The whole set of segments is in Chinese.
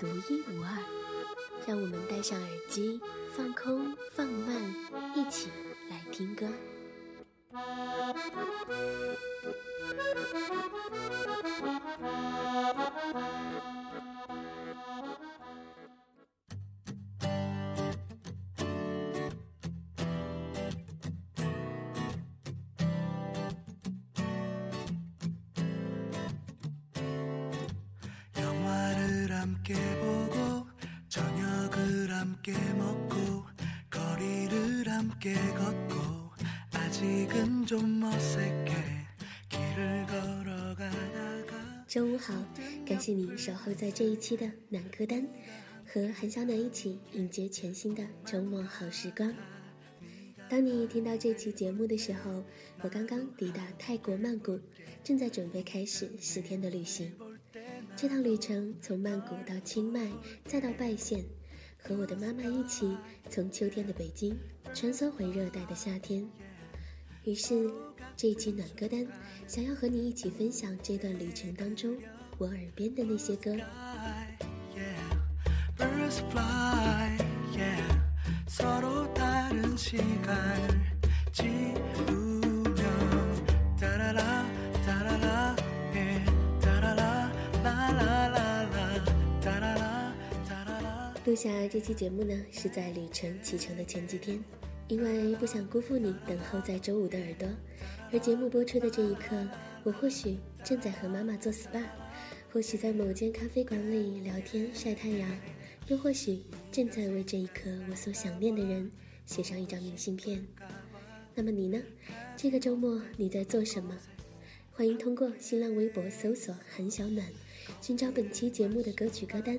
独一无二，让我们戴上耳机，放空，放慢，一起来听歌。함께 먹고 거리를 함께 걷고 아직은 좀 어색해 길을 걸어가다가 周五好，感谢你守候在这一期的暖歌单，和韩小暖一起迎接全新的周末好时光。当你听到这期节目的时候，我刚刚抵达泰国曼谷，正在准备开始十天的旅行。这趟旅程从曼谷到清迈，再到拜县， 和我的妈妈一起从秋天的北京穿梭回热带的夏天。于是，这一期暖歌单想要和你一起分享这段旅程当中我耳边的那些歌。 yeah. Birds fly yeah. 서로 다른 시간을 지우 录下这期节目呢，是在旅程启程的前几天，因为不想辜负你等候在周五的耳朵。而节目播出的这一刻，我或许正在和妈妈做 SPA，或许在某间咖啡馆里聊天晒太阳，又或许正在为这一刻我所想念的人写上一张明信片。那么你呢？这个周末你在做什么？欢迎通过新浪微博搜索“韩小暖”，寻找本期节目的歌曲歌单。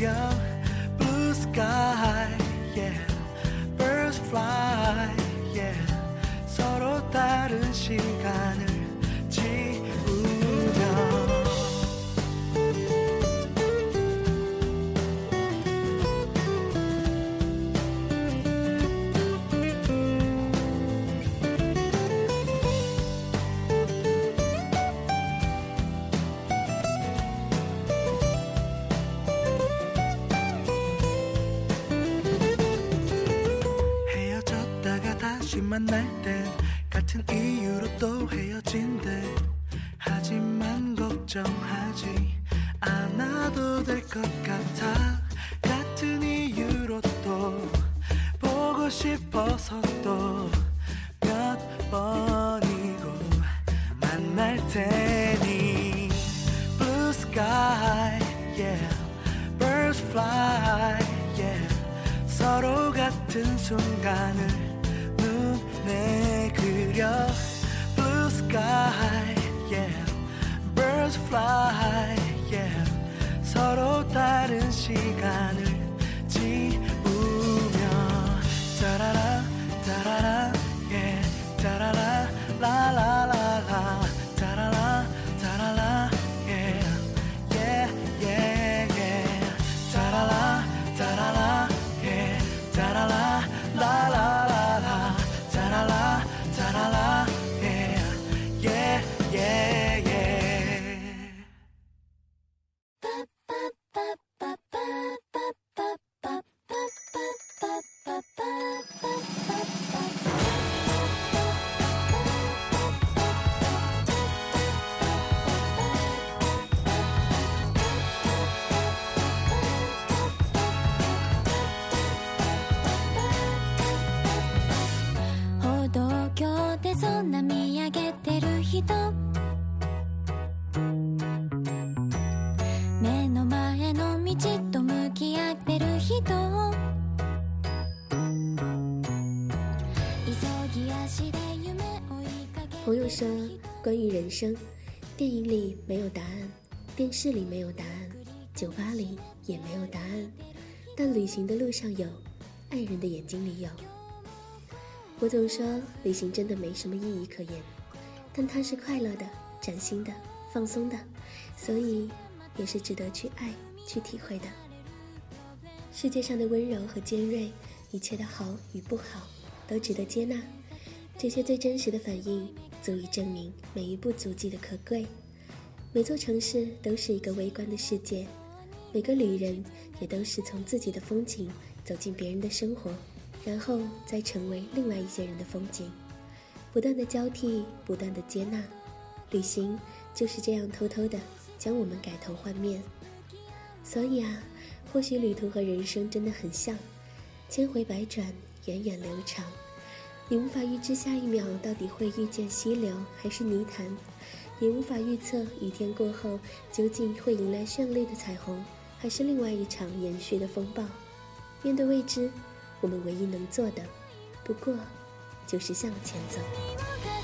girl, blue sky, yeah. Birds fly, yeah. 서로 다른 시간을 만날 때 같은 이유로 또 헤어진 듯 하지만 걱정하지 않아도 될 것 같아 같은 이유로 또 보고 싶어서 또 몇 번이고 만날 테니 Blue sky yeah birds fly yeah 서로 같은 순간을 눈에 그려 Blue sky yeah birds fly yeah 서로 다른 시간을 朋友说：“关于人生，电影里没有答案，电视里没有答案，酒吧里也没有答案，但旅行的路上有，爱人的眼睛里有。”我总说，旅行真的没什么意义可言，但它是快乐的、崭新的、放松的，所以也是值得去爱。去体会的，世界上的温柔和尖锐，一切的好与不好，都值得接纳。这些最真实的反应，足以证明每一步足迹的可贵。每座城市都是一个微观的世界，每个旅人也都是从自己的风景走进别人的生活，然后再成为另外一些人的风景。不断的交替，不断的接纳，旅行就是这样偷偷的将我们改头换面。所以啊，或许旅途和人生真的很像，千回百转，源远流长。你无法预知下一秒到底会遇见溪流还是泥潭，也无法预测雨天过后究竟会迎来绚丽的彩虹，还是另外一场延续的风暴。面对未知，我们唯一能做的，不过，就是向前走。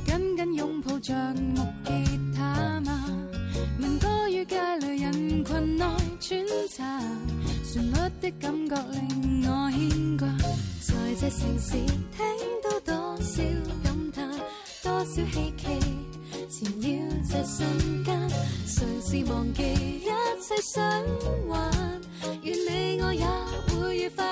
紧紧拥抱着木吉他吗？民歌与街里人群内穿插，旋律的感觉令我牵挂，在这城市听到多少感叹，多少希冀缠绕这瞬间，尝试忘记一切想还，愿你我也会愉快。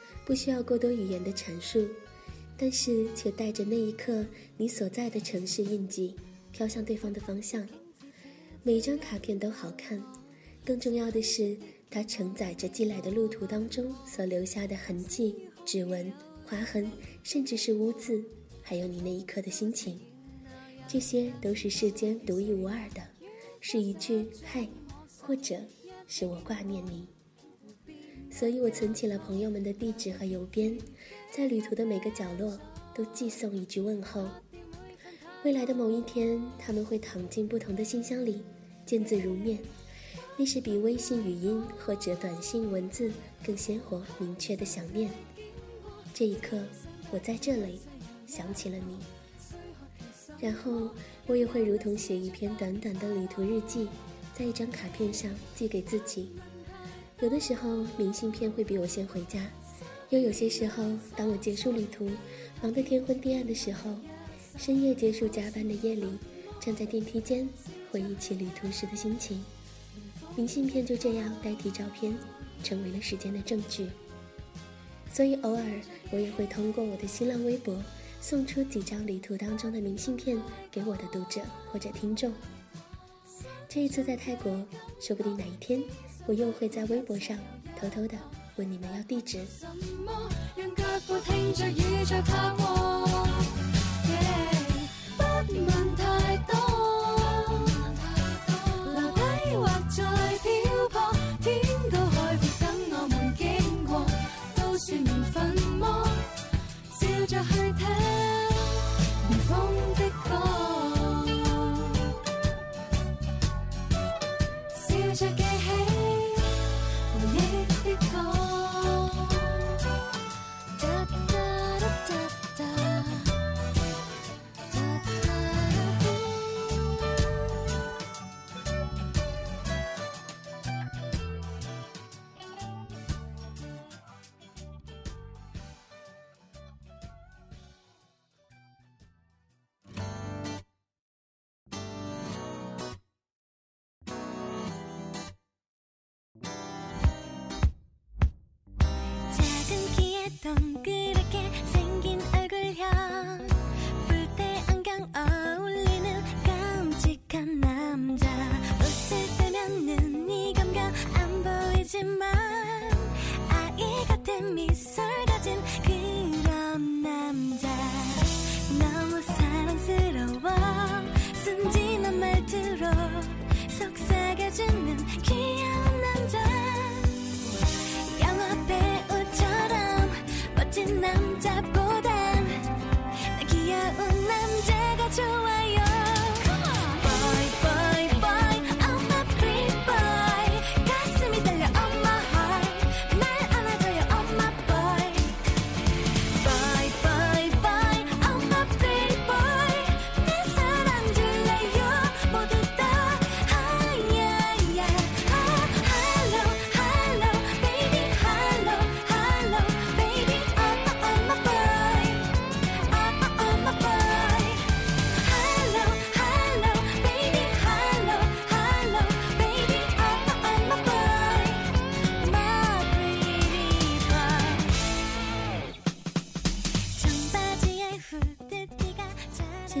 不需要过多语言的阐述，但是却带着那一刻你所在的城市印记，飘向对方的方向。每一张卡片都好看，更重要的是，它承载着寄来的路途当中所留下的痕迹、指纹、划痕，甚至是污渍，还有你那一刻的心情。这些都是世间独一无二的，是一句嗨，或者是我挂念你。所以，我存起了朋友们的地址和邮编，在旅途的每个角落都寄送一句问候。未来的某一天，他们会躺进不同的信箱里，见字如面，那是比微信语音或者短信文字更鲜活、明确的想念。这一刻，我在这里想起了你，然后我也会如同写一篇短短的旅途日记，在一张卡片上寄给自己。有的时候，明信片会比我先回家；又有些时候，当我结束旅途，忙得天昏地暗的时候，深夜结束加班的夜里，站在电梯间，回忆起旅途时的心情，明信片就这样代替照片，成为了时间的证据。所以，偶尔我也会通过我的新浪微博，送出几张旅途当中的明信片给我的读者或者听众。这一次在泰国，说不定哪一天，我又会在微博上偷偷的问你们要地址。当。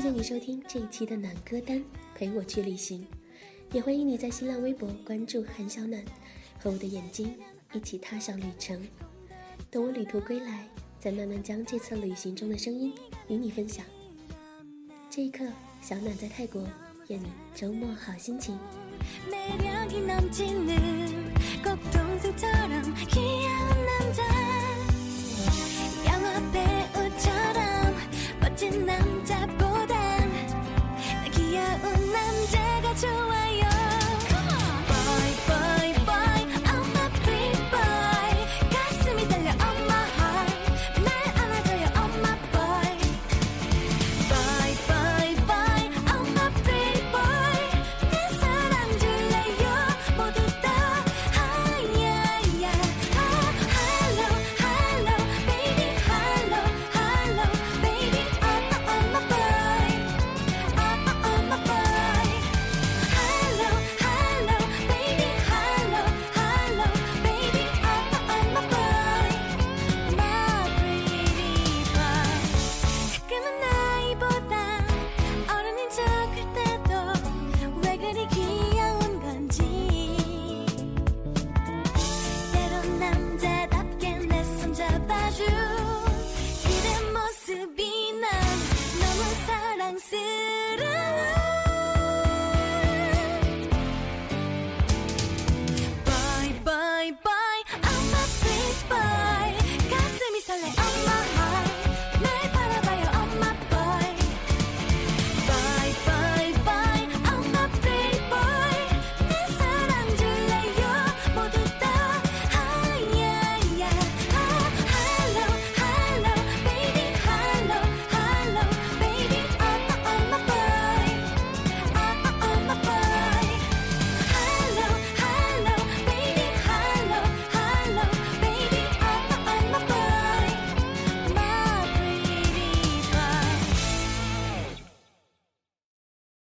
谢谢你收听这一期的暖歌单，陪我去旅行。也欢迎你在新浪微博关注韩小暖，和我的眼睛一起踏上旅程。等我旅途归来，再慢慢将这次旅行中的声音与你分享。这一刻，小暖在泰国，愿你周末好心情。 매력이 넘치는 꼭 동생처럼 귀여운 남자